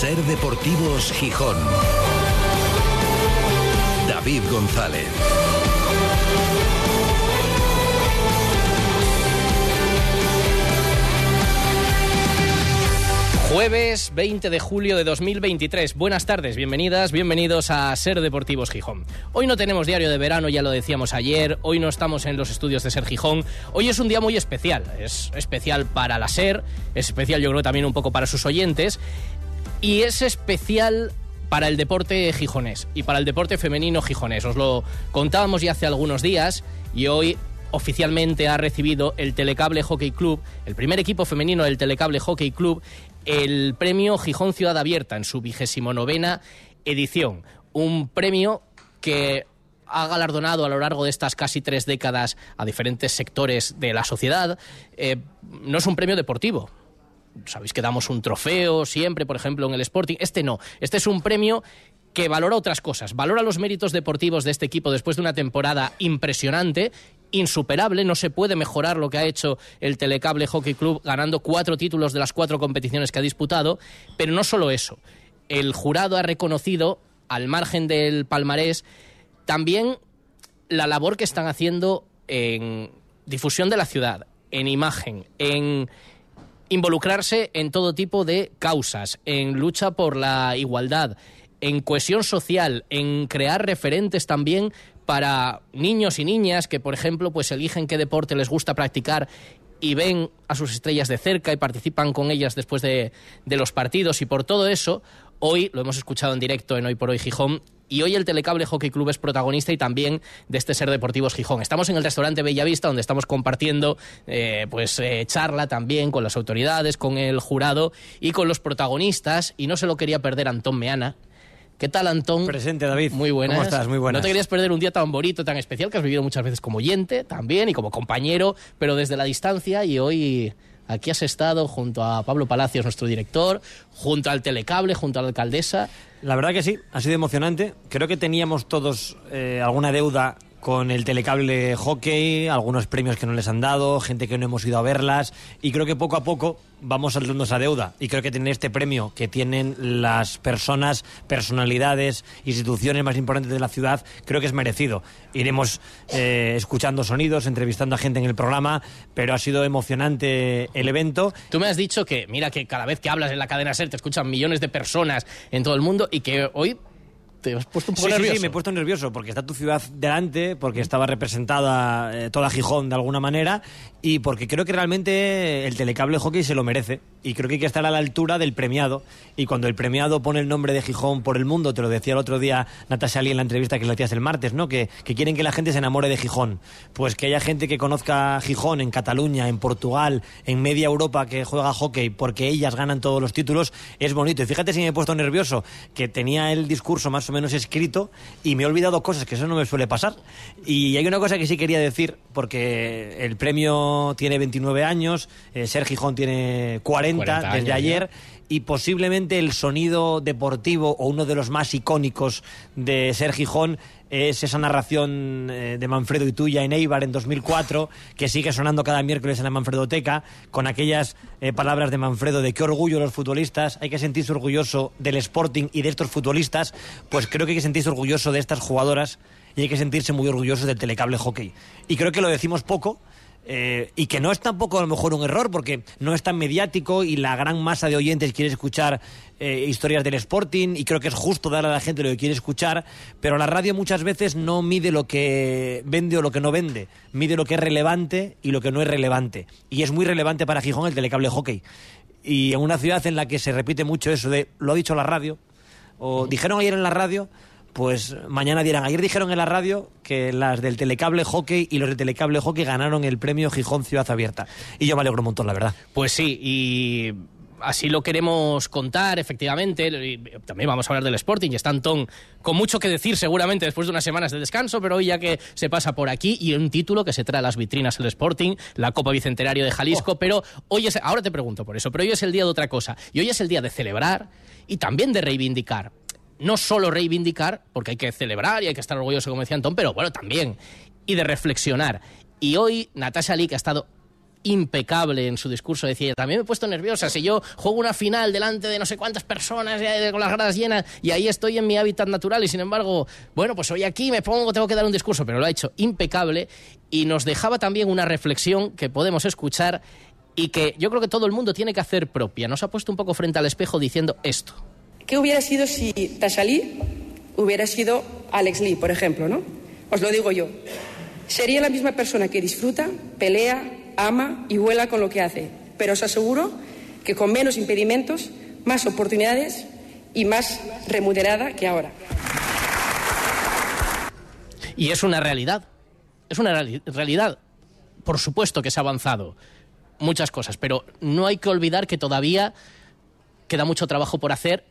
Ser Deportivos Gijón. David González. Jueves 20 de julio de 2023. Buenas tardes, bienvenidas, bienvenidos a Ser Deportivos Gijón. Hoy no tenemos diario de verano, ya lo decíamos ayer, hoy no estamos en los estudios de Ser Gijón. Hoy es un día muy especial, es especial para la Ser, es especial yo creo también un poco para sus oyentes y es especial para el deporte gijonés y para el deporte femenino gijonés. Os lo contábamos ya hace algunos días y hoy oficialmente ha recibido el Telecable Hockey Club, el primer equipo femenino del Telecable Hockey Club, el premio Gijón Ciudad Abierta en su vigésimo novena edición. Un premio que ha galardonado a lo largo de estas casi tres décadas a diferentes sectores de la sociedad. Eh, no es un premio deportivo. Sabéis que damos un trofeo siempre, por ejemplo, en el Sporting. Este no. Este es un premio que valora otras cosas. Valora los méritos deportivos de este equipo después de una temporada impresionante insuperable, no se puede mejorar lo que ha hecho el Telecable Hockey Club ganando cuatro títulos de las cuatro competiciones que ha disputado, pero no solo eso, el jurado ha reconocido, al margen del palmarés, también la labor que están haciendo en difusión de la ciudad, en imagen, en involucrarse en todo tipo de causas, en lucha por la igualdad, en cohesión social, en crear referentes también para niños y niñas que, por ejemplo, pues eligen qué deporte les gusta practicar y ven a sus estrellas de cerca y participan con ellas después de, de, los partidos. Y por todo eso, hoy lo hemos escuchado en directo en Hoy por Hoy Gijón. Y hoy el Telecable Hockey Club es protagonista y también de este Ser Deportivos Gijón. Estamos en el restaurante Bellavista donde estamos compartiendo eh, pues eh, charla también con las autoridades, con el jurado y con los protagonistas. Y no se lo quería perder Antón Meana, ¿Qué tal, Antón? Presente, David. Muy buenas. ¿Cómo estás? Muy buenas. No te querías perder un día tan bonito, tan especial, que has vivido muchas veces como oyente también y como compañero, pero desde la distancia y hoy aquí has estado junto a Pablo Palacios, nuestro director, junto al Telecable, junto a la alcaldesa. La verdad que sí, ha sido emocionante. Creo que teníamos todos eh, alguna deuda con el telecable hockey, algunos premios que no les han dado, gente que no hemos ido a verlas y creo que poco a poco vamos saldando esa deuda y creo que tener este premio que tienen las personas, personalidades, instituciones más importantes de la ciudad, creo que es merecido. Iremos eh, escuchando sonidos, entrevistando a gente en el programa, pero ha sido emocionante el evento. Tú me has dicho que, mira, que cada vez que hablas en la cadena SER te escuchan millones de personas en todo el mundo y que hoy te has puesto un poco sí, nervioso. Sí, sí, me he puesto nervioso porque está tu ciudad delante, porque estaba representada eh, toda Gijón de alguna manera y porque creo que realmente el telecable hockey se lo merece y creo que hay que estar a la altura del premiado y cuando el premiado pone el nombre de Gijón por el mundo, te lo decía el otro día Natasha Lee en la entrevista que le hacías el martes, ¿no? Que, que quieren que la gente se enamore de Gijón. Pues que haya gente que conozca Gijón en Cataluña, en Portugal, en media Europa que juega hockey porque ellas ganan todos los títulos, es bonito. Y fíjate si me he puesto nervioso, que tenía el discurso más o menos escrito y me he olvidado cosas que eso no me suele pasar. Y hay una cosa que sí quería decir, porque el premio tiene 29 años, eh, Ser Gijón tiene 40, 40 desde ayer. Y posiblemente el sonido deportivo o uno de los más icónicos de Ser Gijón es esa narración eh, de Manfredo y tuya en Eibar en 2004, que sigue sonando cada miércoles en la Manfredoteca, con aquellas eh, palabras de Manfredo de qué orgullo los futbolistas, hay que sentirse orgulloso del Sporting y de estos futbolistas, pues creo que hay que sentirse orgulloso de estas jugadoras y hay que sentirse muy orgullosos del telecable hockey. Y creo que lo decimos poco, eh, y que no es tampoco a lo mejor un error porque no es tan mediático y la gran masa de oyentes quiere escuchar eh, historias del Sporting y creo que es justo dar a la gente lo que quiere escuchar, pero la radio muchas veces no mide lo que vende o lo que no vende, mide lo que es relevante y lo que no es relevante. Y es muy relevante para Gijón el telecable hockey. Y en una ciudad en la que se repite mucho eso de lo ha dicho la radio, o dijeron ayer en la radio, pues mañana dirán. Ayer dijeron en la radio que las del Telecable Hockey y los del Telecable Hockey ganaron el premio Gijón Ciudad Abierta. Y yo me alegro un montón, la verdad. Pues sí, y así lo queremos contar, efectivamente. También vamos a hablar del Sporting. Y está Antón con mucho que decir, seguramente, después de unas semanas de descanso, pero hoy ya que se pasa por aquí y un título que se trae a las vitrinas el Sporting, la Copa Bicentenario de Jalisco. Oh. Pero hoy es. Ahora te pregunto por eso, pero hoy es el día de otra cosa. Y hoy es el día de celebrar y también de reivindicar no solo reivindicar, porque hay que celebrar y hay que estar orgulloso, como decía Antón, pero bueno, también, y de reflexionar. Y hoy Natasha Lee, que ha estado impecable en su discurso. Decía, también me he puesto nerviosa. Si yo juego una final delante de no sé cuántas personas con las gradas llenas y ahí estoy en mi hábitat natural y sin embargo, bueno, pues hoy aquí me pongo, tengo que dar un discurso, pero lo ha hecho impecable y nos dejaba también una reflexión que podemos escuchar y que yo creo que todo el mundo tiene que hacer propia. Nos ha puesto un poco frente al espejo diciendo esto. ¿Qué hubiera sido si Tashalí hubiera sido Alex Lee, por ejemplo, no? Os lo digo yo. Sería la misma persona que disfruta, pelea, ama y vuela con lo que hace, pero os aseguro que con menos impedimentos, más oportunidades y más remunerada que ahora. Y es una realidad. Es una realidad. Por supuesto que se ha avanzado muchas cosas, pero no hay que olvidar que todavía queda mucho trabajo por hacer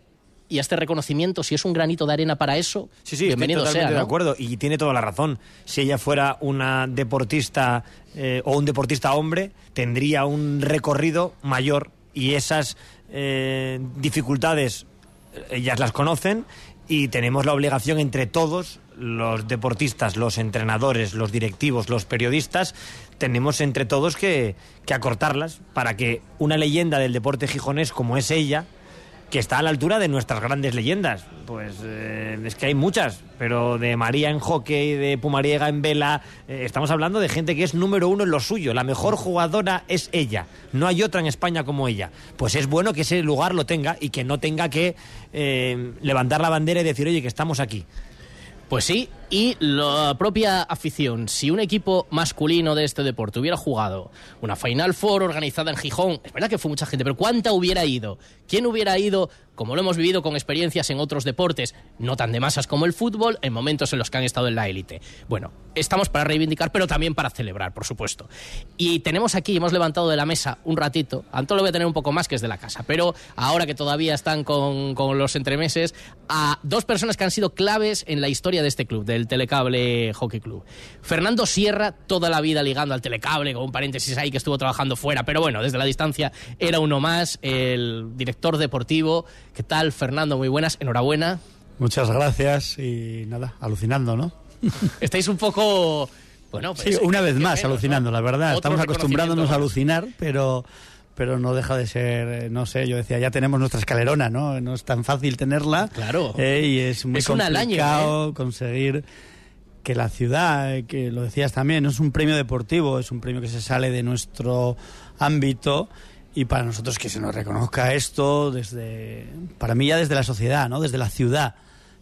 y este reconocimiento, si es un granito de arena para eso, sí, sí, bienvenido estoy sea. de acuerdo y tiene toda la razón. Si ella fuera una deportista eh, o un deportista hombre, tendría un recorrido mayor y esas eh, dificultades eh, ellas las conocen y tenemos la obligación entre todos, los deportistas, los entrenadores, los directivos, los periodistas, tenemos entre todos que, que acortarlas para que una leyenda del deporte gijonés como es ella, que está a la altura de nuestras grandes leyendas. Pues eh, es que hay muchas, pero de María en hockey, de Pumariega en vela, eh, estamos hablando de gente que es número uno en lo suyo. La mejor jugadora es ella. No hay otra en España como ella. Pues es bueno que ese lugar lo tenga y que no tenga que eh, levantar la bandera y decir, oye, que estamos aquí. Pues sí, y la propia afición. Si un equipo masculino de este deporte hubiera jugado una Final Four organizada en Gijón, es verdad que fue mucha gente, pero ¿cuánta hubiera ido? ¿Quién hubiera ido como lo hemos vivido con experiencias en otros deportes, no tan de masas como el fútbol, en momentos en los que han estado en la élite. Bueno, estamos para reivindicar, pero también para celebrar, por supuesto. Y tenemos aquí, hemos levantado de la mesa un ratito, Anto lo voy a tener un poco más que es de la casa, pero ahora que todavía están con, con los entremeses, a dos personas que han sido claves en la historia de este club, del Telecable Hockey Club. Fernando Sierra, toda la vida ligando al Telecable, con un paréntesis ahí que estuvo trabajando fuera, pero bueno, desde la distancia era uno más, el director deportivo ¿Qué tal, Fernando? Muy buenas, enhorabuena. Muchas gracias y nada, alucinando, ¿no? Estáis un poco... Bueno, pues, sí, una vez más, alucinando, la verdad. Estamos acostumbrándonos a alucinar, pero pero no deja de ser, eh, no sé, yo decía, ya tenemos nuestra escalerona, ¿no? No es tan fácil tenerla. Claro. Eh, y es muy complicado ¿eh? conseguir que la ciudad, que lo decías también, no es un premio deportivo, es un premio que se sale de nuestro ámbito y para nosotros que se nos reconozca esto desde, para mí ya desde la sociedad, ¿no? Desde la ciudad.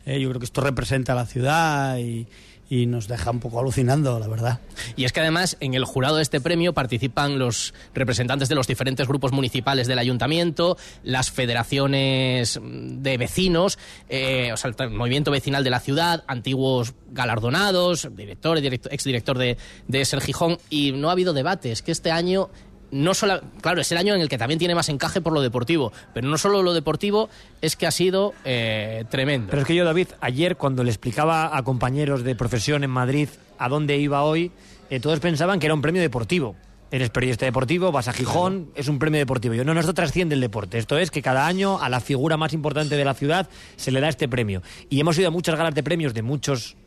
¿eh? yo creo que esto representa a la ciudad y, y nos deja un poco alucinando, la verdad. Y es que además en el jurado de este premio participan los representantes de los diferentes grupos municipales del ayuntamiento, las federaciones de vecinos, eh, o sea, el movimiento vecinal de la ciudad, antiguos galardonados, director, exdirector de, de Ser Gijón, y no ha habido debate. Es que este año no solo, claro, es el año en el que también tiene más encaje por lo deportivo, pero no solo lo deportivo, es que ha sido eh, tremendo. Pero es que yo, David, ayer cuando le explicaba a compañeros de profesión en Madrid a dónde iba hoy, eh, todos pensaban que era un premio deportivo. Eres periodista deportivo, vas a Gijón, es un premio deportivo. Yo no, no, esto trasciende el deporte. Esto es que cada año a la figura más importante de la ciudad se le da este premio. Y hemos ido a muchas galas de premios de muchos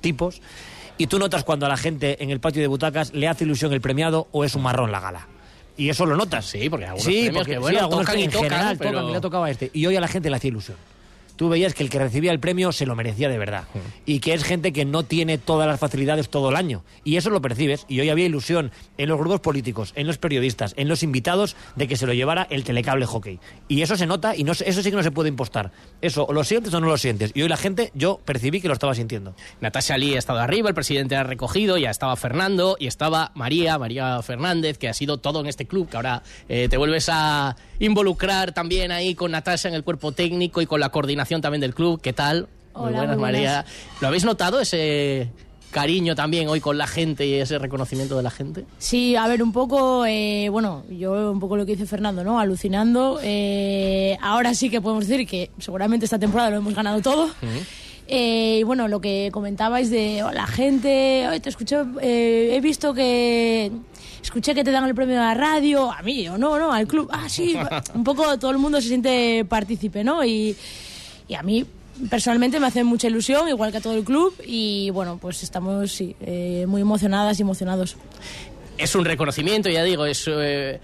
tipos. Y tú notas cuando a la gente en el patio de butacas le hace ilusión el premiado o es un marrón la gala y eso lo notas. Sí, porque algunos sí, porque, que, bueno, tocan y tocan, general pero... tocan, le tocaba este. Y hoy a la gente le hacía ilusión tú veías que el que recibía el premio se lo merecía de verdad. Y que es gente que no tiene todas las facilidades todo el año. Y eso lo percibes. Y hoy había ilusión en los grupos políticos, en los periodistas, en los invitados de que se lo llevara el telecable hockey. Y eso se nota y no, eso sí que no se puede impostar. Eso, o lo sientes o no lo sientes. Y hoy la gente, yo percibí que lo estaba sintiendo. Natasha Lee ha estado arriba, el presidente ha recogido, ya estaba Fernando y estaba María, María Fernández, que ha sido todo en este club, que ahora eh, te vuelves a involucrar también ahí con Natasha en el cuerpo técnico y con la coordinación también del club. ¿Qué tal? muy buenas, María. ¿Lo habéis notado ese cariño también hoy con la gente y ese reconocimiento de la gente? Sí, a ver, un poco, eh, bueno, yo un poco lo que dice Fernando, ¿no? Alucinando. Eh, ahora sí que podemos decir que seguramente esta temporada lo hemos ganado todo. Eh, y bueno, lo que comentabais de la gente, te escuché, he visto que escuché que te dan el premio de la radio, a mí o no, no, al club, ah, sí, un poco todo el mundo se siente partícipe, ¿no? Y, y a mí personalmente me hace mucha ilusión, igual que a todo el club, y bueno, pues estamos sí, eh, muy emocionadas y emocionados. es un reconocimiento, ya digo, es eh,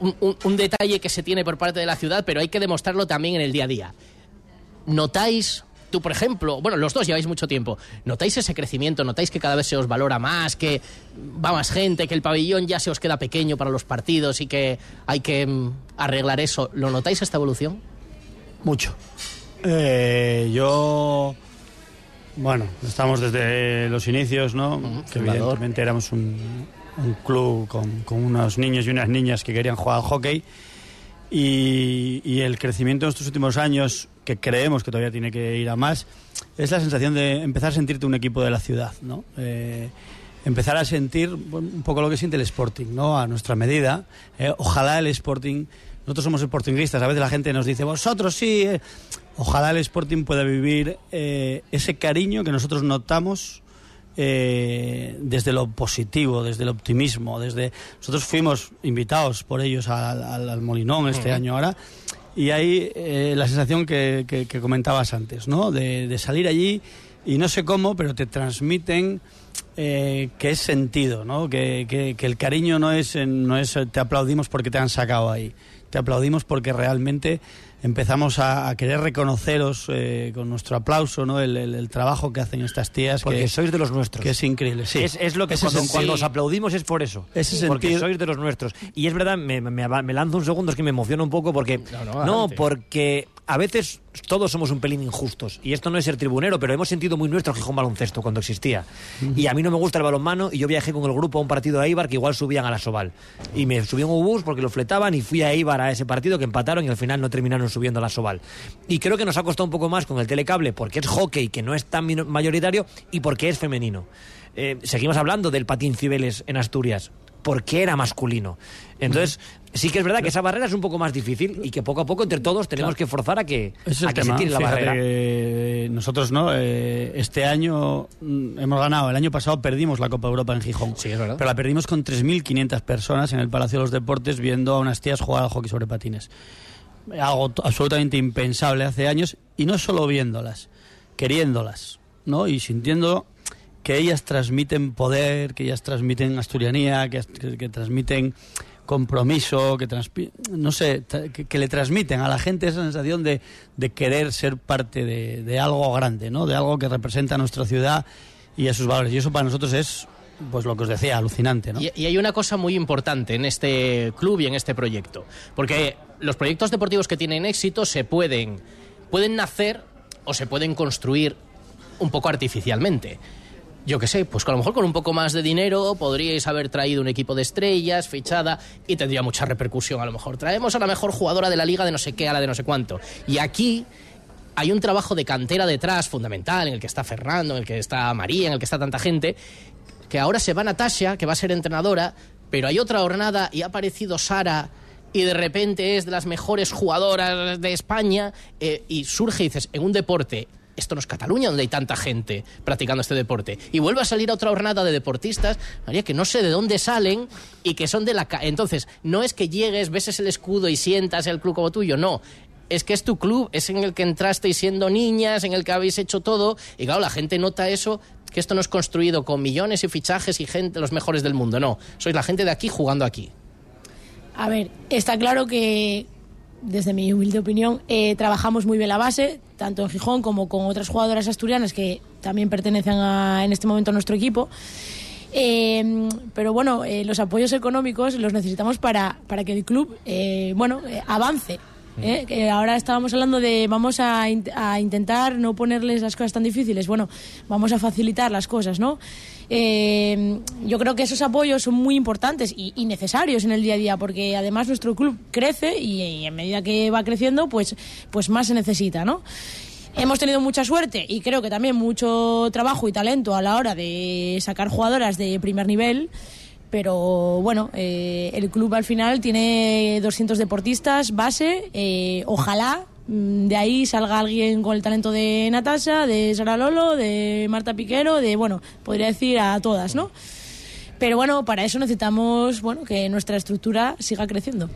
un, un detalle que se tiene por parte de la ciudad, pero hay que demostrarlo también en el día a día. ¿Notáis tú, por ejemplo, bueno, los dos lleváis mucho tiempo, ¿notáis ese crecimiento? ¿Notáis que cada vez se os valora más, que va más gente, que el pabellón ya se os queda pequeño para los partidos y que hay que mm, arreglar eso? ¿Lo notáis esta evolución? Mucho. Eh, yo, bueno, estamos desde los inicios, ¿no? que evidentemente éramos un, club con, con, unos niños y unas niñas que querían jugar al hockey. Y, y el crecimiento en estos últimos años que creemos que todavía tiene que ir a más, es la sensación de empezar a sentirte un equipo de la ciudad, ¿no? Eh, empezar a sentir un poco lo que siente el Sporting, ¿no? A nuestra medida. Eh, ojalá el Sporting, nosotros somos sportingistas, a veces la gente nos dice, vosotros sí, eh". ojalá el Sporting pueda vivir ese cariño que nosotros notamos desde lo positivo, desde el optimismo, desde nosotros fuimos invitados por ellos al, Molinón este año ahora y hay eh, la sensación que, que, comentabas antes, ¿no? De, salir allí y no sé cómo, pero te transmiten eh, que es sentido, ¿no? Que, que, el cariño no es, no es te aplaudimos porque te han sacado ahí, te aplaudimos porque realmente empezamos a, querer reconoceros eh, con nuestro aplauso ¿no? El, trabajo que hacen estas tías. Porque sois de los nuestros. Que es increíble, sí. Es, lo que cuando, os aplaudimos es por eso. porque sois de los nuestros. Y es verdad, me, me, lanzo un segundo, es que me emociona un poco porque... no porque a veces todos somos un pelín injustos. Y esto no es ser tribunero, pero hemos sentido muy nuestro Gijón baloncesto cuando existía. Y a mí no me gusta el balonmano y yo viajé con el grupo a un partido de Eibar que igual subían a la Soval. Y me subí en un bus porque lo fletaban y fui a Eibar a ese partido que empataron y al final no terminaron subiendo a la Soval. Y creo que nos ha costado un poco más con el telecable porque es hockey que no es tan mayoritario y porque es femenino. Eh, seguimos hablando del patín Cibeles en Asturias porque era masculino. Entonces, sí que es verdad que esa barrera es un poco más difícil y que poco a poco entre todos tenemos que forzar a que, a que se tire la barrera. nosotros, ¿no? Eh, este año mm, hemos ganado, el año pasado perdimos la Copa Europa en Gijón. Sí, es verdad. Pero la perdimos con 3.500 personas en el Palacio de los Deportes viendo a unas tías jugar al hockey sobre patines. Algo absolutamente impensable hace años y no solo viéndolas, queriéndolas, ¿no? Y sintiendo que ellas transmiten poder, que ellas transmiten asturianía, que, transmiten compromiso, que no sé, que, le transmiten a la gente esa sensación de, de querer ser parte de, de, algo grande, ¿no? De algo que representa a nuestra ciudad y a sus valores. Y eso para nosotros es, pues lo que os decía, alucinante, ¿no? Y, y hay una cosa muy importante en este club y en este proyecto, porque los proyectos deportivos que tienen éxito se pueden, pueden nacer o se pueden construir un poco artificialmente yo qué sé, pues que a lo mejor con un poco más de dinero podríais haber traído un equipo de estrellas, fichada, y tendría mucha repercusión. A lo mejor traemos a la mejor jugadora de la liga de no sé qué, a la de no sé cuánto. Y aquí hay un trabajo de cantera detrás fundamental, en el que está Fernando, en el que está María, en el que está tanta gente, que ahora se va Natasha, que va a ser entrenadora, pero hay otra jornada y ha aparecido Sara y de repente es de las mejores jugadoras de España eh, y surge dices, en un deporte esto no es Cataluña donde hay tanta gente practicando este deporte. Y vuelve a salir otra jornada de deportistas, María, que no sé de dónde salen y que son de la... Entonces, no es que llegues, beses el escudo y sientas el club como tuyo, no. Es que es tu club, es en el que entrasteis siendo niñas, en el que habéis hecho todo. Y claro, la gente nota eso, que esto no es construido con millones y fichajes y gente, los mejores del mundo, no. Sois la gente de aquí jugando aquí. A ver, está claro que, desde mi humilde opinión, eh, trabajamos muy bien la base, tanto en Gijón como con otras jugadoras asturianas que también pertenecen en este momento a nuestro equipo. Eh, pero bueno, eh, los apoyos económicos los necesitamos para, para que el club bueno, avance. Que ahora estábamos hablando de vamos a, a, intentar no ponerles las cosas tan difíciles. Bueno, vamos a facilitar las cosas, ¿no? Eh, yo creo que esos apoyos son muy importantes y, necesarios en el día a día, porque además nuestro club crece y, en medida que va creciendo, pues, pues más se necesita, ¿no? Hemos tenido mucha suerte y creo que también mucho trabajo y talento a la hora de sacar jugadoras de primer nivel pero bueno, eh, el club al final tiene 200 deportistas base, eh, ojalá Mm, de ahí salga alguien con el talento de Natasha, de Sara Lolo, de Marta Piquero, de, bueno, podría decir a todas, ¿no? Pero bueno, para eso necesitamos bueno, que nuestra estructura siga creciendo.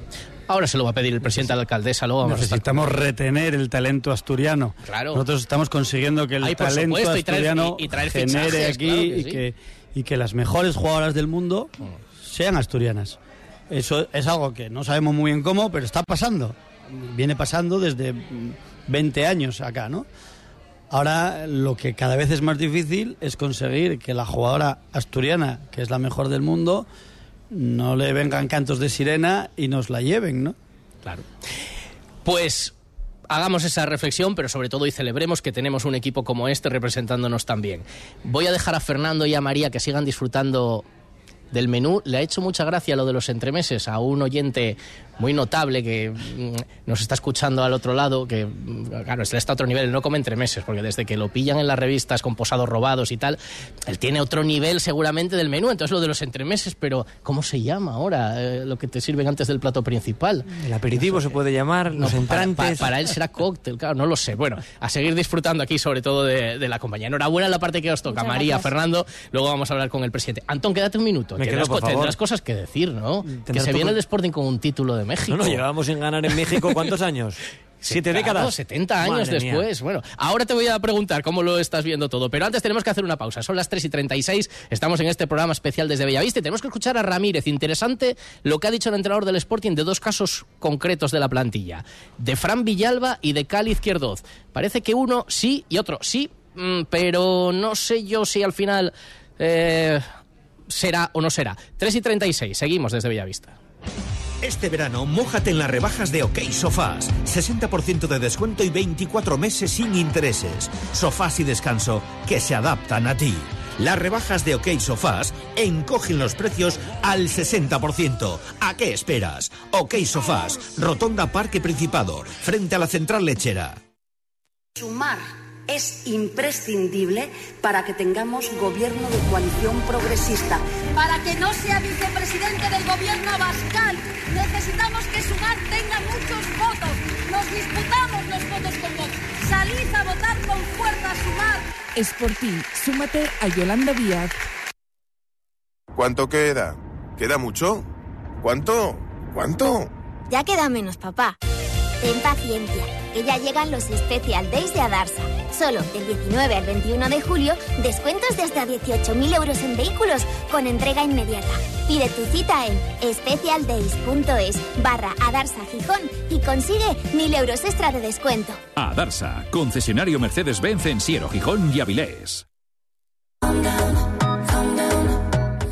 Ahora se lo va a pedir el presidente de la alcaldesa. Luego Necesitamos retener el talento asturiano. Claro. Nosotros estamos consiguiendo que el talento asturiano genere aquí y, que, y que las mejores jugadoras del mundo mm sean asturianas. Eso es algo que no sabemos muy bien cómo, pero está pasando. Viene pasando desde 20 años acá, ¿no? Ahora lo que cada vez es más difícil es conseguir que la jugadora asturiana, que es la mejor del mundo, no le vengan cantos de sirena y nos la lleven, ¿no? Claro. Pues hagamos esa reflexión, pero sobre todo y celebremos que tenemos un equipo como este representándonos también. Voy a dejar a Fernando y a María que sigan disfrutando del menú. Le ha hecho mucha gracia lo de los entremeses a un oyente muy notable que mm, nos está escuchando al otro lado, que mm, claro, está a otro nivel, no come entremeses, porque desde que lo pillan en las revistas con posados robados y tal, él tiene otro nivel seguramente del menú. Entonces lo de los entremeses, pero ¿cómo se llama ahora eh, lo que te sirven antes del plato principal? El aperitivo se puede llamar, los entrantes. Para, él será cóctel, claro, no lo sé. Bueno, a seguir disfrutando aquí, sobre todo de, la compañía. Enhorabuena en la parte que os toca, María, Fernando. Luego vamos a hablar con el presidente. Antón, quédate un minuto. Me tendrás, cosas que decir, ¿no? Que se viene el Sporting con un título de México. No, no, llevamos sin ganar en México ¿cuántos años? Siete décadas. 70 años después. Bueno, ahora te voy a preguntar cómo lo estás viendo todo, pero antes tenemos que hacer una pausa. Son las 3 y 36, estamos en este programa especial desde Bellavista y tenemos que escuchar a Ramírez. Interesante lo que ha dicho el entrenador del Sporting de dos casos concretos de la plantilla, de Fran Villalba y de Cali Izquierdoz. Parece que uno sí y otro sí, mm, pero no sé yo si al final eh, será o no será. 3 y 36, seguimos desde Bellavista. Este verano, mójate en las rebajas de OK Sofás. 60% de descuento y 24 meses sin intereses. Sofás y descanso que se adaptan a ti. Las rebajas de OK Sofás encogen los precios al 60%. ¿A qué esperas? OK Sofás, Rotonda Parque Principado, frente a la central lechera. Es imprescindible para que tengamos gobierno de coalición progresista. Para que no sea vicepresidente del gobierno Abascal, necesitamos que Sumar tenga muchos votos. Nos disputamos los votos con Vox. Salid a votar con fuerza Sumar. Es por ti. Súmate a Yolanda Díaz. ¿Cuánto queda? ¿Queda mucho? ¿Cuánto? ¿Cuánto? Ya queda menos, papá. Ten paciencia, que ya llegan los Special Days de Adarsa. Solo del 19 al 21 de julio, descuentos de hasta 18.000 euros en vehículos con entrega inmediata. Pide tu cita en specialdays.es barra Adarsa Gijón y consigue 1.000 euros extra de descuento. Adarsa, concesionario Mercedes-Benz en Siero, Gijón y Avilés.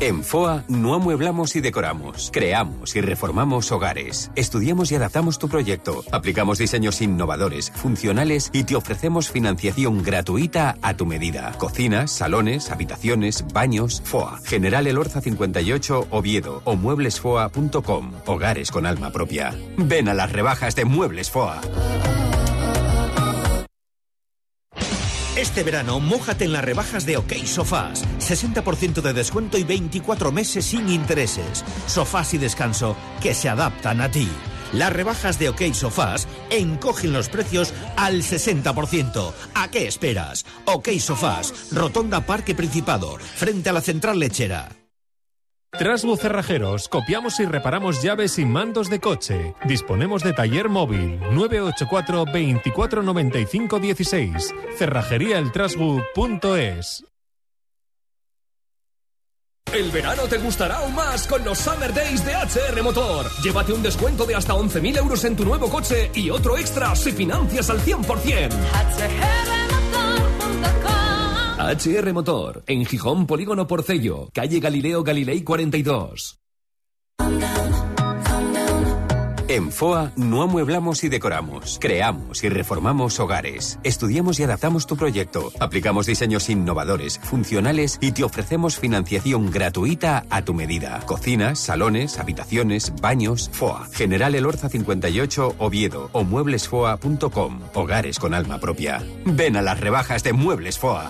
En FOA no amueblamos y decoramos, creamos y reformamos hogares. Estudiamos y adaptamos tu proyecto, aplicamos diseños innovadores, funcionales y te ofrecemos financiación gratuita a tu medida. Cocinas, salones, habitaciones, baños, FOA. General Elorza 58 Oviedo o mueblesfoa.com. Hogares con alma propia. Ven a las rebajas de Muebles FOA. Este verano, mójate en las rebajas de OK Sofás. 60% de descuento y 24 meses sin intereses. Sofás y descanso que se adaptan a ti. Las rebajas de OK Sofás encogen los precios al 60%. ¿A qué esperas? OK Sofás, Rotonda Parque Principado, frente a la central lechera. Trasbu Cerrajeros, copiamos y reparamos llaves y mandos de coche. Disponemos de taller móvil 984 24 95 16. Cerrajeríaeltrasbu.es. El verano te gustará aún más con los Summer Days de HR Motor. Llévate un descuento de hasta 11.000 euros en tu nuevo coche y otro extra si financias al 100%. HR Motor, en Gijón Polígono Porcello, calle Galileo Galilei 42. En FOA no amueblamos y decoramos, creamos y reformamos hogares. Estudiamos y adaptamos tu proyecto, aplicamos diseños innovadores, funcionales y te ofrecemos financiación gratuita a tu medida. Cocinas, salones, habitaciones, baños, FOA. General Elorza 58 Oviedo o mueblesfoa.com. Hogares con alma propia. Ven a las rebajas de Muebles FOA.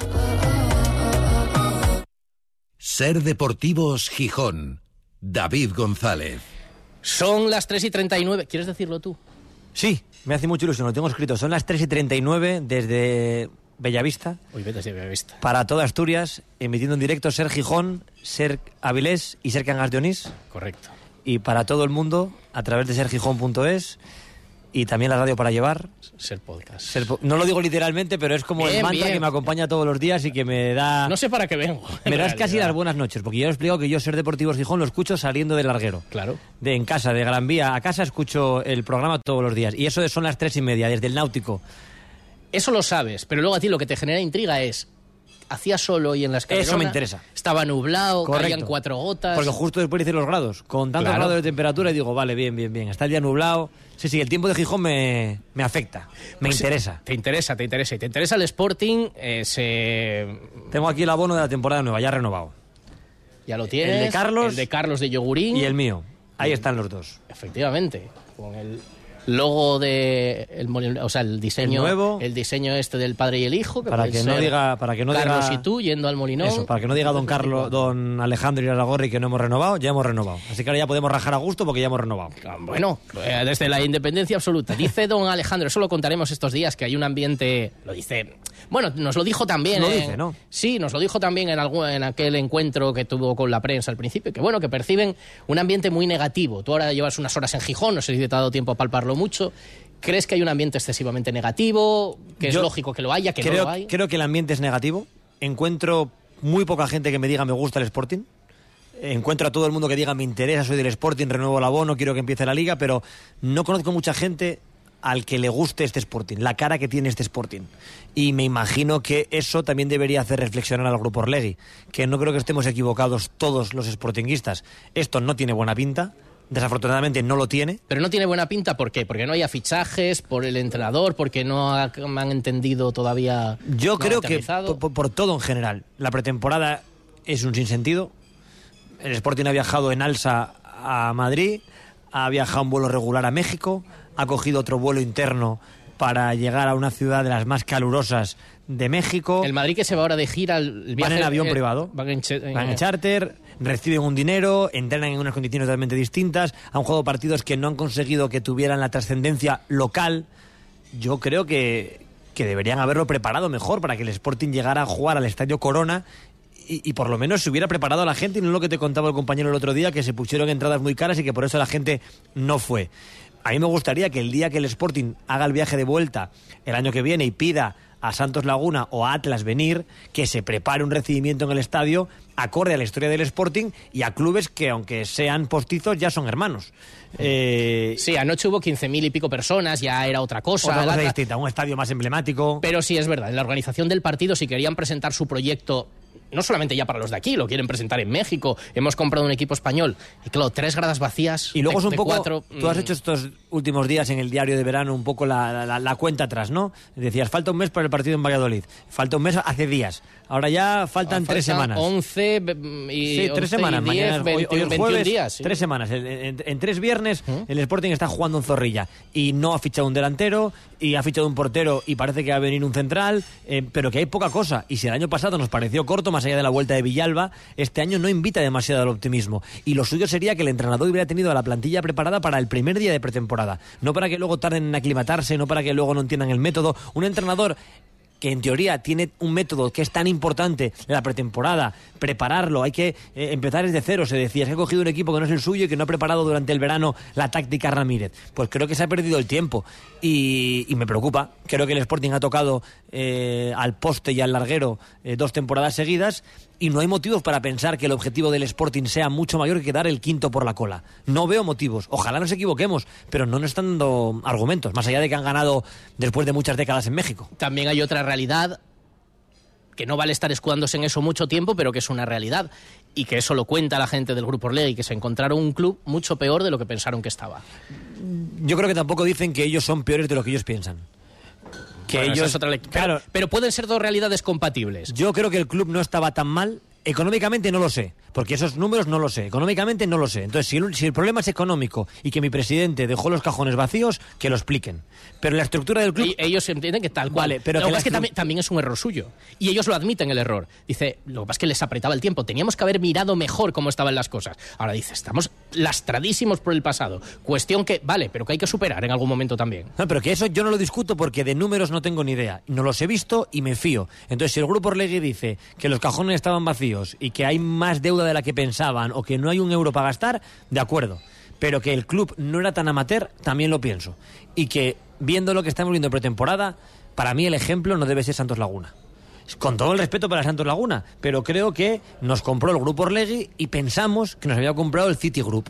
Ser Deportivos Gijón. David González. Son las 3 y 39. ¿Quieres decirlo tú? Sí, me hace mucha ilusión, lo tengo escrito. Son las 3 y 39 desde Bellavista. Uy, vete desde Bellavista. Para toda Asturias, emitiendo en directo Ser Gijón, Ser Avilés y Ser Cangas de Onís. Correcto. Y para todo el mundo, a través de sergijón.es y también la radio para llevar. Ser podcast. Ser po- no lo digo literalmente, pero es como Bien, el mantra bien. que me acompaña todos los días y que me da... No sé para qué vengo. en Me das casi las buenas noches, porque yo he explicado que yo Ser Deportivos Gijón lo escucho saliendo del larguero. Claro. De en casa, de Gran Vía a casa escucho el programa todos los días. Y eso son las tres y media, desde el náutico. Eso lo sabes, pero luego a ti lo que te genera intriga es. Hacía solo y en las Eso me interesa. Estaba nublado, Correcto. caían cuatro gotas. Porque justo después hice los grados. Con tantos Claro. grados de temperatura, y digo, vale, bien, bien, bien. Está el día nublado. Sí, sí, el tiempo de Gijón me, me afecta. Me Pues, interesa. Te interesa, te interesa. Y te interesa el Sporting, eh, se... Tengo aquí el abono de la temporada nueva, ya renovado. ya lo tienes. El de Carlos El de Carlos de Yogurín. Y el mío. Ahí están los dos. Efectivamente. Con el logo de el, moli- o sea el diseño El nuevo. el diseño este del padre y el hijo Para puede que no diga- para que no Carlos diga- y tú yendo al molinón Eso, para que no diga don Carlos, don Alejandro y Aragorri que no hemos renovado, ya hemos renovado. Así que ahora ya podemos rajar a gusto porque ya hemos renovado. Ah, Bueno, eh, desde la independencia absoluta. Dice don Alejandro, eso lo contaremos estos días, que hay un ambiente, lo dice, bueno, nos lo dijo también. Lo dice, ¿no? Sí, nos lo dijo también en, algún, en aquel encuentro que tuvo con la prensa al principio, que bueno, que perciben un ambiente muy negativo. Tú ahora llevas unas horas en Gijón, no sé si te ha dado tiempo a palparlo mucho. ¿Crees que hay un ambiente excesivamente negativo? Que es Yo lógico que lo haya, que creo, no lo hay. creo que el ambiente es negativo. Encuentro muy poca gente que me diga me gusta el Sporting. Encuentro a todo el mundo que diga me interesa, soy del Sporting, renuevo el abono, quiero que empiece la liga, pero no conozco mucha gente al que le guste este Sporting, la cara que tiene este Sporting. Y me imagino que eso también debería hacer reflexionar al grupo Orlegui, que no creo que estemos equivocados todos los sportinguistas. Esto no tiene buena pinta, desafortunadamente no lo tiene. Pero no tiene buena pinta, ¿por qué? Porque no haya fichajes, por el entrenador, porque no ha- han entendido todavía. Yo no creo que por, por todo en general, la pretemporada es un sinsentido. El Sporting ha viajado en alza a Madrid, ha viajado en vuelo regular a México, ha cogido otro vuelo interno para llegar a una ciudad de las más calurosas de México. El Madrid que se va ahora de gira, el Van viaje, en avión eh, privado. Van en, Van en eh, charter, reciben un dinero, entrenan en unas condiciones totalmente distintas, han jugado partidos que no han conseguido que tuvieran la trascendencia local. Yo creo que, que deberían haberlo preparado mejor para que el Sporting llegara a jugar al Estadio Corona y, por lo menos se hubiera preparado a la gente y no lo que te contaba el compañero el otro día, que se pusieron entradas muy caras y que por eso la gente no fue. A mí me gustaría que el día que el Sporting haga el viaje de vuelta el año que viene y pida a Santos Laguna o a Atlas venir, que se prepare un recibimiento en el estadio acorde a la historia del Sporting y a clubes que, aunque sean postizos, ya son hermanos. Eh, Sí, anoche hubo 15.000 y pico personas, ya era otra cosa. otra cosa la- distinta, un estadio más emblemático. Pero sí es verdad, en la organización del partido, si querían presentar su proyecto, no solamente ya para los de aquí, lo quieren presentar en México. Hemos comprado un equipo español y claro, tres gradas vacías. Y luego es un poco. cuatro, tú has mm, hecho estos últimos días en el diario de verano un poco la, la- la cuenta atrás, ¿no? Decías, falta un mes para el partido en Valladolid. Falta un mes hace días. Ahora ya faltan tres faltan semanas. 11 mm, y Sí, 11 tres y semanas. 10, Mañana, hoy- 21, hoy es 21 jueves, días. sí. tres semanas. En, en- en tres viernes el Sporting está jugando en Zorrilla y no ha fichado un delantero y ha fichado un portero y parece que va a venir un central, eh, pero que hay poca cosa. Y si el año pasado nos pareció corto, más allá de la vuelta de Villalba, este año no invita demasiado al optimismo. Y lo suyo sería que el entrenador hubiera tenido a la plantilla preparada para el primer día de pretemporada. No para que luego tarden en aclimatarse, no para que luego no entiendan el método. Un entrenador que en teoría tiene un método que es tan importante la pretemporada, prepararlo, hay que eh, empezar desde cero, se decía, se ha cogido un equipo que no es el suyo y que no ha preparado durante el verano la táctica Ramírez. Pues creo que se ha perdido el tiempo y, y me preocupa. Creo que el Sporting ha tocado eh, al poste y al larguero eh, dos temporadas seguidas y no hay motivos para pensar que el objetivo del Sporting sea mucho mayor que dar el quinto por la cola. No veo motivos. Ojalá nos equivoquemos, pero no nos están dando argumentos, más allá de que han ganado después de muchas décadas en México. También hay otra realidad que no vale estar escudándose en eso mucho tiempo, pero que es una realidad. Y que eso lo cuenta la gente del Grupo Orlegui, que se encontraron un club mucho peor de lo que pensaron que estaba. Yo creo que tampoco dicen que ellos son peores de lo que ellos piensan. Que Bueno, ellos, es otra lec- claro, pero, pero pueden ser dos realidades compatibles. yo creo que el club no estaba tan mal. Económicamente no lo sé, porque esos números no lo sé. Económicamente no lo sé. Entonces, si el, si el problema es económico y que mi presidente dejó los cajones vacíos, que lo expliquen. Pero la estructura del club. Y ellos entienden que tal cual. Vale, pero lo que que es que también es un error suyo. Y ellos lo admiten el error. Dice, lo que pasa es que les apretaba el tiempo. Teníamos que haber mirado mejor cómo estaban las cosas. Ahora dice, estamos lastradísimos por el pasado. Cuestión que, vale, pero que hay que superar en algún momento también. No, pero que eso yo no lo discuto porque de números no tengo ni idea. No los he visto y me fío. Entonces, si el grupo Orlegui dice que los cajones estaban vacíos y que hay más deuda de la que pensaban o que no hay un euro para gastar, de acuerdo. pero que el club no era tan amateur, también lo pienso. Y que viendo lo que estamos viendo pretemporada, para mí el ejemplo no debe ser Santos Laguna. Con todo el respeto para Santos Laguna, pero creo que nos compró el grupo Orlegui y pensamos que nos había comprado el City Group.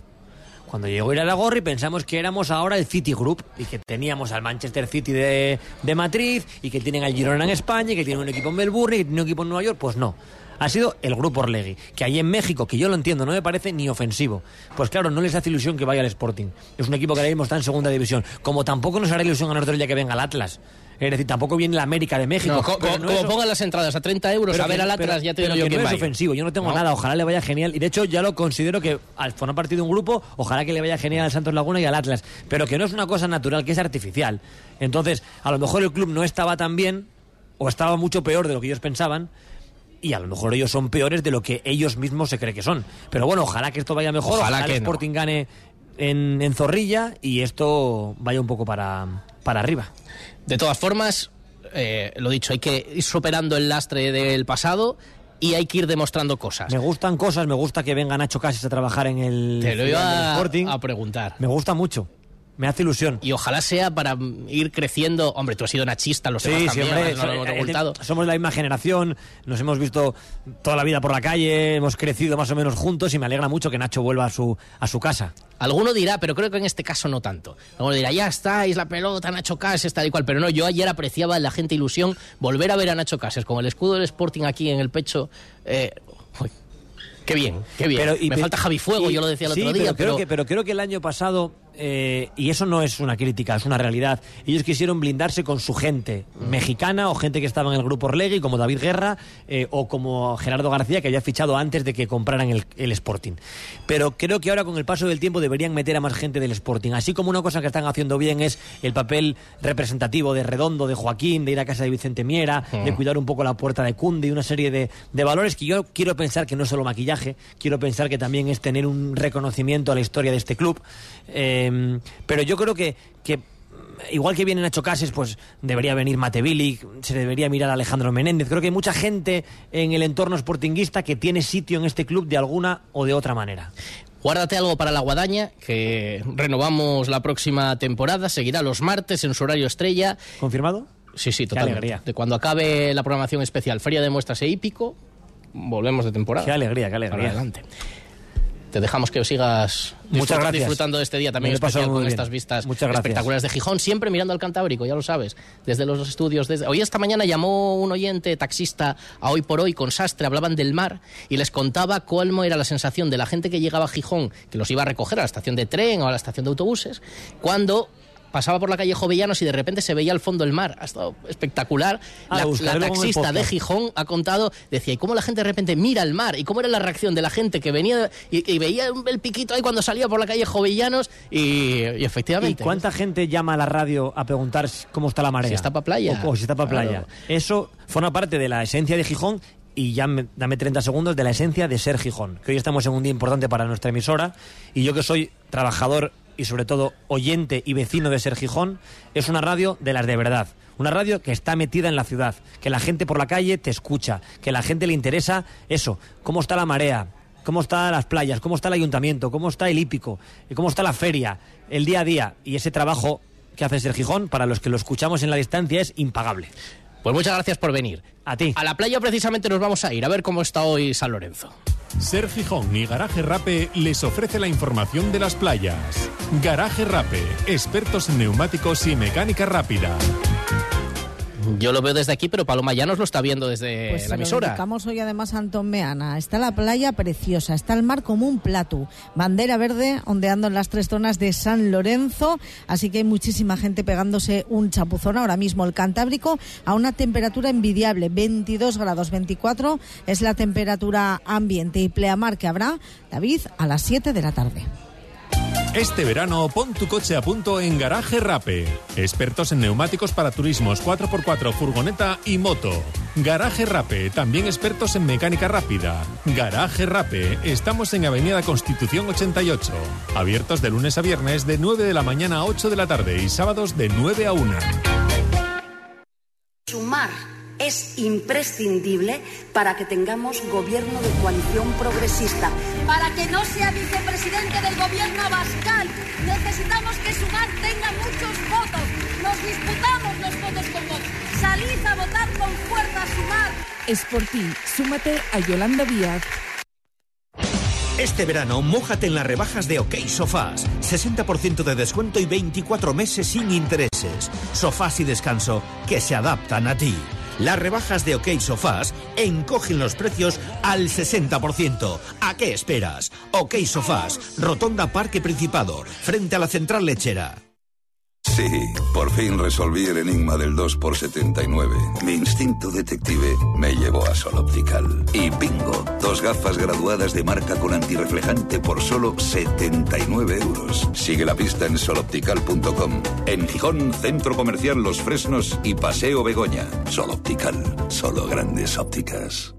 Cuando llegó ir a la Gorri pensamos que éramos ahora el City Group y que teníamos al Manchester City de, de Madrid y que tienen al Girona en España y que tienen un equipo en Melbourne y tienen un equipo en Nueva York. Pues no. Ha sido el grupo Orlegui, que ahí en México, que yo lo entiendo, no me parece ni ofensivo. Pues claro, no les hace ilusión que vaya al Sporting. Es un equipo que ahora mismo está en segunda división. Como tampoco nos hará ilusión a nosotros ya que venga el Atlas. Es decir, tampoco viene la América de México. No, co- como pongan las entradas a 30 euros pero a ver que- al Atlas, pero- ya te digo pero yo que no es ofensivo, yo no tengo No. nada, ojalá le vaya genial. Y de hecho ya lo considero que al formar parte de un grupo, ojalá que le vaya genial al Santos Laguna y al Atlas. Pero que no es una cosa natural, que es artificial. Entonces, a lo mejor el club no estaba tan bien, o estaba mucho peor de lo que ellos pensaban. Y a lo mejor ellos son peores de lo que ellos mismos se creen que son. Pero bueno, ojalá que esto vaya mejor, Ojalá ojalá, que el no. Sporting gane en, en Zorrilla y esto vaya un poco para, para arriba. De todas formas, eh, lo dicho, hay que ir superando el lastre del pasado y hay que ir demostrando cosas. Me gustan cosas, me gusta que venga Nacho Cases a trabajar en el, Te lo iba Sporting. a preguntar. Me gusta mucho. Me hace ilusión. Y ojalá sea para ir creciendo. Hombre, tú has sido nachista, lo sé Sí, sí, también, no lo so- eh, ocultado. somos la misma generación, nos hemos visto toda la vida por la calle, hemos crecido más o menos juntos y me alegra mucho que Nacho vuelva a su, a su casa. Alguno dirá, pero creo que en este caso no tanto. Alguno dirá, ya estáis, la pelota, Nacho Cases, tal y cual. Pero no, yo ayer apreciaba en la gente ilusión volver a ver a Nacho Cases con el escudo del Sporting aquí en el pecho. Eh, uy, qué bien, qué bien. Pero- y Me falta Javi Fuego, y- yo lo decía el sí, otro día. Pero, creo que, pero creo que el año pasado, eh, y eso no es una crítica, es una realidad, ellos quisieron blindarse con su gente Mm. mexicana o gente que estaba en el grupo Orlegui, como David Guerra eh, o como Gerardo García, que había fichado antes de que compraran el, el Sporting. Pero creo que ahora con el paso del tiempo deberían meter a más gente del Sporting. Así como una cosa que están haciendo bien es el papel representativo de Redondo, de Joaquín, de ir a casa de Vicente Miera, Mm. de cuidar un poco la puerta de Cunde y una serie de, de valores que yo quiero pensar que no es solo maquillaje, quiero pensar que también es tener un reconocimiento a la historia de este club. Eh, pero yo creo que, que igual que viene Nacho Cases, pues debería venir Mate Bilic, se debería mirar a Alejandro Menéndez. Creo que hay mucha gente en el entorno sportinguista que tiene sitio en este club de alguna o de otra manera. Guárdate algo para la guadaña, que renovamos la próxima temporada. Seguirá los martes en su horario estrella. ¿Confirmado? Sí, sí, totalmente. alegría. De cuando acabe la programación especial Feria de Muestras e Hípico, volvemos de temporada. Qué alegría, qué Para alegría. adelante. Te dejamos que sigas disfrutando de este día también especial con bien. estas vistas espectaculares de Gijón, siempre mirando al Cantábrico, ya lo sabes, desde los estudios. Desde... Hoy esta mañana llamó un oyente taxista a Hoy por Hoy con Sastre, hablaban del mar y les contaba cómo era la sensación de la gente que llegaba a Gijón, que los iba a recoger a la estación de tren o a la estación de autobuses, cuando pasaba por la calle Jovellanos y de repente se veía al fondo el mar. Ha estado espectacular. Ah, la, taxista de. Gijón ha contado, decía, y cómo la gente de repente mira el mar, y cómo era la reacción de la gente que venía y, y veía el piquito ahí cuando salía por la calle Jovellanos, y, y ¿Y efectivamente. cuánta gente llama a la radio a preguntar cómo está la marea? Si está pa' playa. O, o si está para Claro. playa. Eso forma parte de la esencia de Gijón y ya me- dame 30 segundos de la esencia de ser Gijón. Que hoy estamos en un día importante para nuestra emisora y yo que soy trabajador y sobre todo oyente y vecino de Ser Gijón, es una radio de las de verdad. Una radio que está metida en la ciudad, que la gente por la calle te escucha, que la gente le interesa eso, cómo está la marea, cómo están las playas, cómo está el ayuntamiento, cómo está el hípico, cómo está la feria, el día a día. Y ese trabajo que hace Ser Gijón, para los que lo escuchamos en la distancia, es impagable. Pues muchas gracias por venir. A ti. A la playa precisamente nos vamos a ir, a ver cómo está hoy San Lorenzo. Ser Gijón y Garaje Rape les ofrece la información de las playas. Garaje Rape, expertos en neumáticos y mecánica rápida. Yo lo veo desde aquí, pero Paloma ya nos lo está viendo desde Pues la emisora. dedicamos hoy además a Antón Meana. Está la playa preciosa, está el mar como un plato. Bandera verde ondeando en las tres zonas de San Lorenzo. Así que hay muchísima gente pegándose un chapuzón. Ahora mismo el Cantábrico a una temperatura envidiable, 22 grados 24 es la temperatura ambiente y pleamar que habrá, David, a las 7 de la tarde. Este verano pon tu coche a punto en Garaje Rape. Expertos en neumáticos para turismos 4x4, furgoneta y moto. Garaje Rape, también expertos en mecánica rápida. Garaje Rape, estamos en Avenida Constitución 88. Abiertos de lunes a viernes de 9 de la mañana a 8 de la tarde y sábados de 9 a 1. Sumar es imprescindible para que tengamos gobierno de coalición progresista. Para que no sea vicepresidente del gobierno Abascal, necesitamos que Sumar tenga muchos votos. Nos disputamos los votos con vos. Salid a votar con fuerza Sumar. Es por ti. Súmate a Yolanda Díaz. Este verano, mójate en las rebajas de OK Sofás. 60% de descuento y 24 meses sin intereses. Sofás y descanso que se adaptan a ti. Las rebajas de OK Sofás encogen los precios al 60%. ¿A qué esperas? OK Sofás, Rotonda Parque Principado, frente a la central lechera. Sí, por fin resolví el enigma del 2 por 79 Mi instinto detective me llevó a Sol Optical. Y bingo, dos gafas graduadas de marca con antirreflejante por solo 79 euros. Sigue la pista en soloptical.com. En Gijón, Centro Comercial Los Fresnos y Paseo Begoña. Sol Optical, solo grandes ópticas.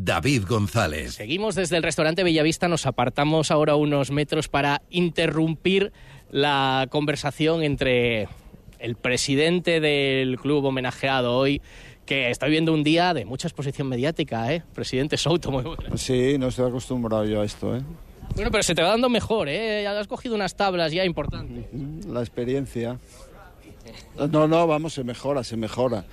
David González. Seguimos desde el restaurante Bellavista, nos apartamos ahora unos metros para interrumpir la conversación entre el presidente del club homenajeado hoy, que está viviendo un día de mucha exposición mediática, ¿eh? Presidente Souto, muy bueno. Sí, no estoy acostumbrado yo a esto, ¿eh? Bueno, pero se te va dando mejor, ¿eh? Ya has cogido unas tablas ya importantes. La experiencia. No, no, vamos, se mejora, se mejora.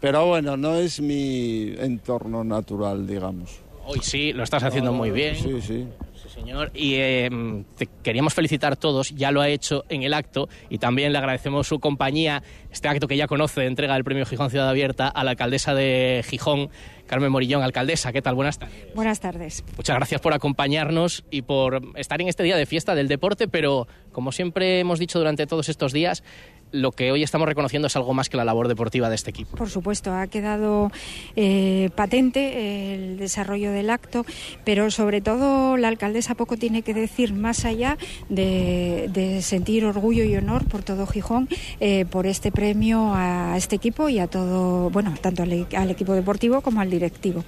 Pero bueno, no es mi entorno natural, digamos. Hoy sí, lo estás haciendo muy bien. Sí, sí. Sí, señor. Y eh, te queríamos felicitar todos, ya lo ha hecho en el acto y también le agradecemos su compañía, este acto que ya conoce de entrega del Premio Gijón Ciudad Abierta a la alcaldesa de Gijón, Carmen Morillón. Alcaldesa, ¿qué tal? Buenas tardes. Buenas tardes. Muchas gracias por acompañarnos y por estar en este día de fiesta del deporte, pero como siempre hemos dicho durante todos estos días, lo que hoy estamos reconociendo es algo más que la labor deportiva de este equipo. Por supuesto, ha quedado eh, patente el desarrollo del acto, pero sobre todo la alcaldesa poco tiene que decir más allá de, sentir orgullo y honor por todo Gijón eh, por este premio a este equipo y a todo, bueno, tanto al, al equipo deportivo como al directivo.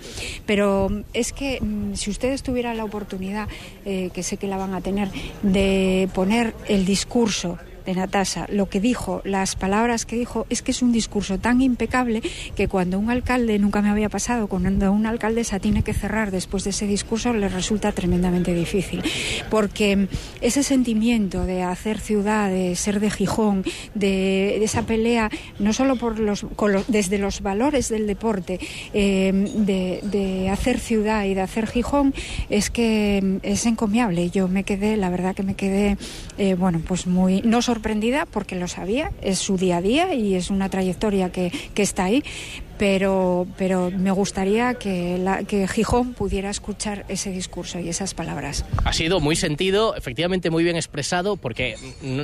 Pero es que mm, si ustedes tuvieran la oportunidad, eh, que sé que la van a tener, de poner el discurso de Natasha, lo que dijo, las palabras que dijo, es que es un discurso tan impecable que cuando un alcalde, nunca me había pasado, cuando una alcaldesa tiene que cerrar después de ese discurso, le resulta tremendamente difícil. Porque ese sentimiento de hacer ciudad, de ser de Gijón, de, esa pelea, no solo por los, desde los valores del deporte, eh, de, hacer ciudad y de hacer Gijón, es que es encomiable. Yo me quedé, la verdad que me quedé, eh, bueno, pues muy, no sorprendida porque lo sabía, es su día a día y es una trayectoria que, que está ahí, pero, pero me gustaría que, la, que Gijón pudiera escuchar ese discurso y esas palabras. Ha sido muy sentido, efectivamente muy bien expresado, porque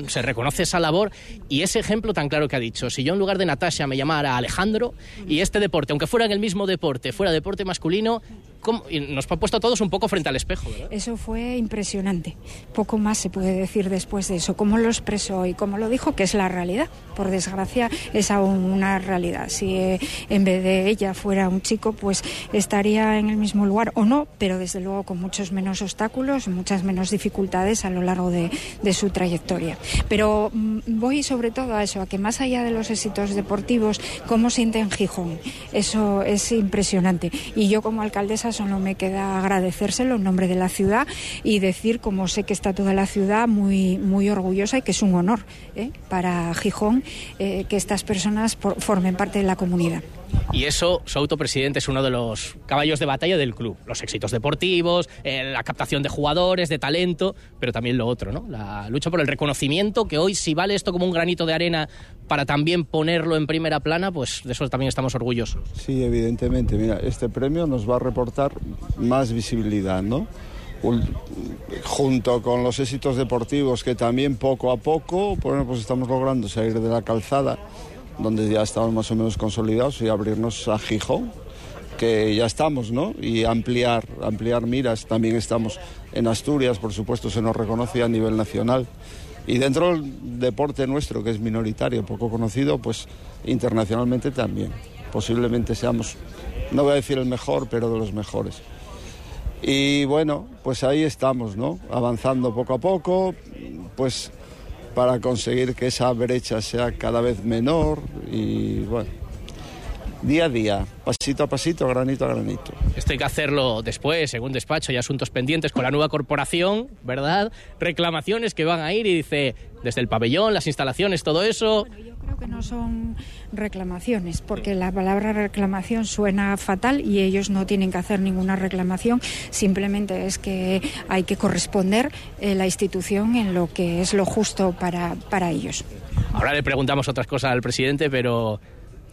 se reconoce esa labor y ese ejemplo tan claro que ha dicho. Si yo en lugar de Natasha me llamara Alejandro y este deporte, aunque fuera en el mismo deporte, fuera deporte masculino, ¿cómo? Y nos ha puesto a todos un poco frente al espejo, ¿verdad? Eso fue impresionante. Poco más se puede decir después de eso. Cómo lo expresó y cómo lo dijo, que es la realidad. Por desgracia, es aún una realidad. Si eh, en vez de ella fuera un chico, pues estaría en el mismo lugar o no, pero desde luego con muchos menos obstáculos, muchas menos dificultades a lo largo de, de su trayectoria. Pero mm, voy sobre todo a eso, a que más allá de los éxitos deportivos, cómo sienten Gijón. Eso es impresionante. Y yo como alcaldesa solo me queda agradecérselo en nombre de la ciudad y decir, como sé que está toda la ciudad muy, muy orgullosa y que es un honor ¿eh? para Gijón eh, que estas personas por, formen parte de la comunidad. Y eso, su autopresidente es uno de los caballos de batalla del club. Los éxitos deportivos, eh, la captación de jugadores, de talento, pero también lo otro, ¿no? La lucha por el reconocimiento, que hoy si vale esto como un granito de arena para también ponerlo en primera plana, pues de eso también estamos orgullosos. Sí, evidentemente. Mira, este premio nos va a reportar más visibilidad, ¿no? junto con los éxitos deportivos que también poco a poco bueno, pues estamos logrando salir de la calzada donde ya estamos más o menos consolidados y abrirnos a Gijón que ya estamos, ¿no? Y ampliar, ampliar miras. También estamos en Asturias, por supuesto, se nos reconoce a nivel nacional. Y dentro del deporte nuestro, que es minoritario, poco conocido, pues internacionalmente también. Posiblemente seamos, no voy a decir el mejor, pero de los mejores. Y bueno, pues ahí estamos, ¿no? Avanzando poco a poco, pues para conseguir que esa brecha sea cada vez menor y bueno, día a día, pasito a pasito, granito a granito. Esto hay que hacerlo después, según despacho, y asuntos pendientes con la nueva corporación, ¿verdad? Reclamaciones que van a ir y dice, desde el pabellón, las instalaciones, todo eso. Creo que no son reclamaciones, porque la palabra reclamación suena fatal y ellos no tienen que hacer ninguna reclamación, simplemente es que hay que corresponder eh, la institución en lo que es lo justo para, para ellos. Ahora le preguntamos otras cosas al presidente, pero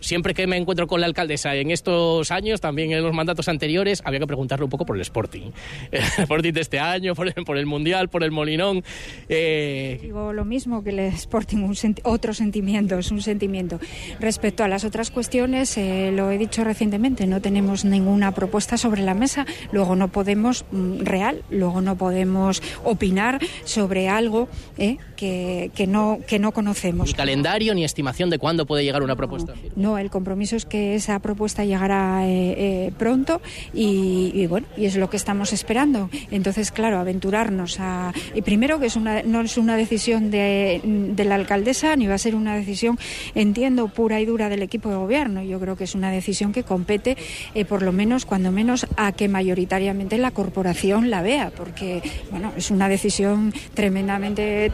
siempre que me encuentro con la alcaldesa en estos años, también en los mandatos anteriores, había que preguntarle un poco por el Sporting. El Sporting de este año, por el, por el Mundial, por el Molinón. Eh... Digo lo mismo que el Sporting, un senti otro sentimiento, es un sentimiento. Respecto a las otras cuestiones, eh, lo he dicho recientemente, no tenemos ninguna propuesta sobre la mesa, luego no podemos, mm, real, luego no podemos opinar sobre algo eh, que, que, no, que no conocemos. Ni calendario ni estimación de cuándo puede llegar una propuesta. No, el compromiso es que esa propuesta llegará eh, eh, pronto y, y, bueno, y es lo que estamos esperando. Entonces, claro, aventurarnos a. Y primero que es una, no es una decisión de, de, la alcaldesa ni va a ser una decisión, entiendo, pura y dura del equipo de gobierno. Yo creo que es una decisión que compete, eh, por lo menos, cuando menos, a que mayoritariamente la corporación la vea, porque bueno, es una decisión tremendamente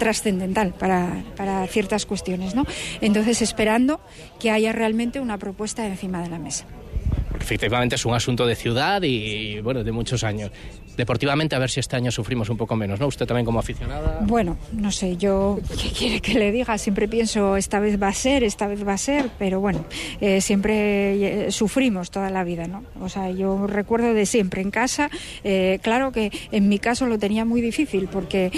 para, para ciertas cuestiones, ¿no? Entonces, esperando que haya realmente una propuesta encima de la mesa. Efectivamente es un asunto de ciudad y, bueno, de muchos años. Deportivamente, a ver si este año sufrimos un poco menos, ¿no? Usted también como aficionada. Bueno, no sé, yo, ¿qué quiere que le diga? Siempre pienso, esta vez va a ser, esta vez va a ser, pero bueno, eh, siempre eh, sufrimos toda la vida, ¿no? O sea, yo recuerdo de siempre en casa, eh, claro que en mi caso lo tenía muy difícil, porque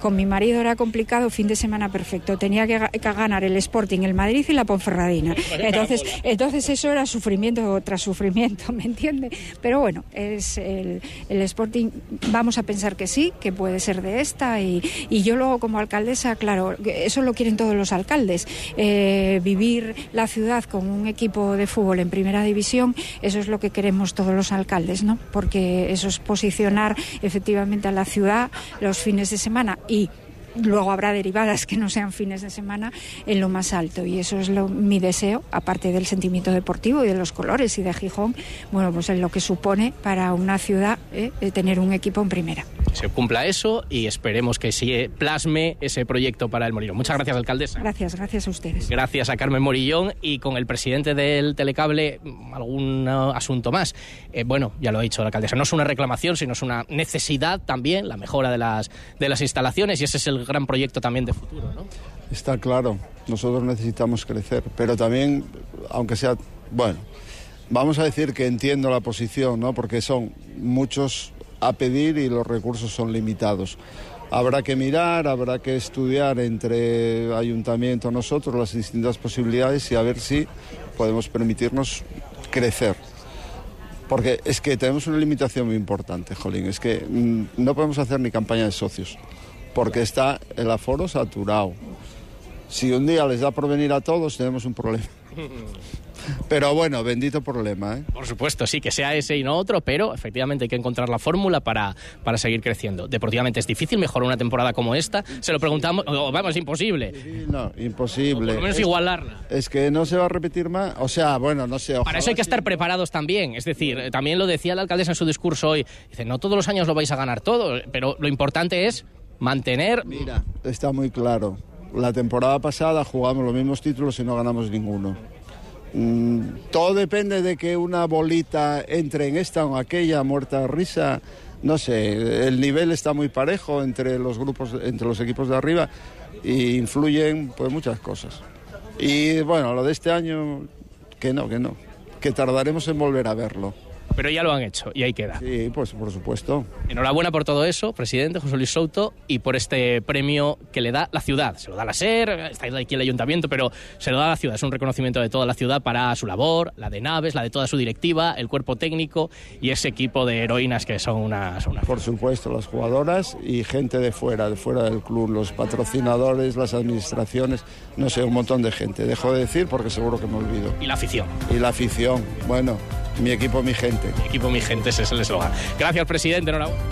con mi marido era complicado, fin de semana perfecto, tenía que, que ganar el Sporting, el Madrid y la Ponferradina. Entonces, entonces eso era sufrimiento tras sufrimiento, ¿me entiende? Pero bueno, es el, el Sporting vamos a pensar que sí, que puede ser de esta y, yo luego como alcaldesa, claro, eso lo quieren todos los alcaldes, eh, vivir la ciudad con un equipo de fútbol en primera división, eso es lo que queremos todos los alcaldes, ¿no? Porque eso es posicionar efectivamente a la ciudad los fines de semana y luego habrá derivadas que no sean fines de semana en lo más alto. Y eso es lo, mi deseo aparte del sentimiento deportivo y de los colores y de Gijón bueno pues en lo que supone para una ciudad eh, tener un equipo en primera se cumpla eso y esperemos que se plasme ese proyecto para el Morillón. Muchas gracias, alcaldesa. Gracias, gracias a ustedes. Gracias a Carmen Morillón y con el presidente del Telecable algún asunto más. Eh, bueno, ya lo ha dicho la alcaldesa, no es una reclamación, sino es una necesidad también, la mejora de las, de las instalaciones y ese es el gran proyecto también de futuro, ¿no? Está claro, nosotros necesitamos crecer, pero también, aunque sea, bueno, vamos a decir que entiendo la posición, ¿no? Porque son muchos a pedir y los recursos son limitados. Habrá que mirar, habrá que estudiar entre ayuntamiento, nosotros, las distintas posibilidades y a ver si podemos permitirnos crecer. Porque es que tenemos una limitación muy importante, Jolín, es que mmm, no podemos hacer ni campaña de socios, porque está el aforo saturado. Si un día les da por venir a todos, tenemos un problema. Pero bueno, bendito problema. ¿eh? Por supuesto, sí, que sea ese y no otro, pero efectivamente hay que encontrar la fórmula para, para seguir creciendo. Deportivamente es difícil mejorar una temporada como esta. Se lo preguntamos, oh, vamos, imposible. No, imposible. O por lo menos es, igualarla. Es que no se va a repetir más. O sea, bueno, no sé. Para eso hay que estar preparados también. Es decir, también lo decía la alcaldesa en su discurso hoy. Dice, no todos los años lo vais a ganar todo, pero lo importante es mantener. Mira, está muy claro. La temporada pasada jugamos los mismos títulos y no ganamos ninguno. Mm, todo depende de que una bolita entre en esta o aquella muerta risa. No sé, el nivel está muy parejo entre los grupos, entre los equipos de arriba y influyen pues muchas cosas. Y bueno, lo de este año, que no, que no, que tardaremos en volver a verlo. Pero ya lo han hecho y ahí queda. Sí, pues por supuesto. Enhorabuena por todo eso, presidente José Luis Souto, y por este premio que le da la ciudad. Se lo da la SER, está aquí el ayuntamiento, pero se lo da la ciudad. Es un reconocimiento de toda la ciudad para su labor, la de Naves, la de toda su directiva, el cuerpo técnico y ese equipo de heroínas que son unas... Una... Por supuesto, las jugadoras y gente de fuera, de fuera del club, los patrocinadores, las administraciones, no sé, un montón de gente. Dejo de decir porque seguro que me olvido. Y la afición. Y la afición, bueno, mi equipo, mi gente. Mi equipo, mi gente, ese es el eslogan. Gracias, presidente. Enhorabuena.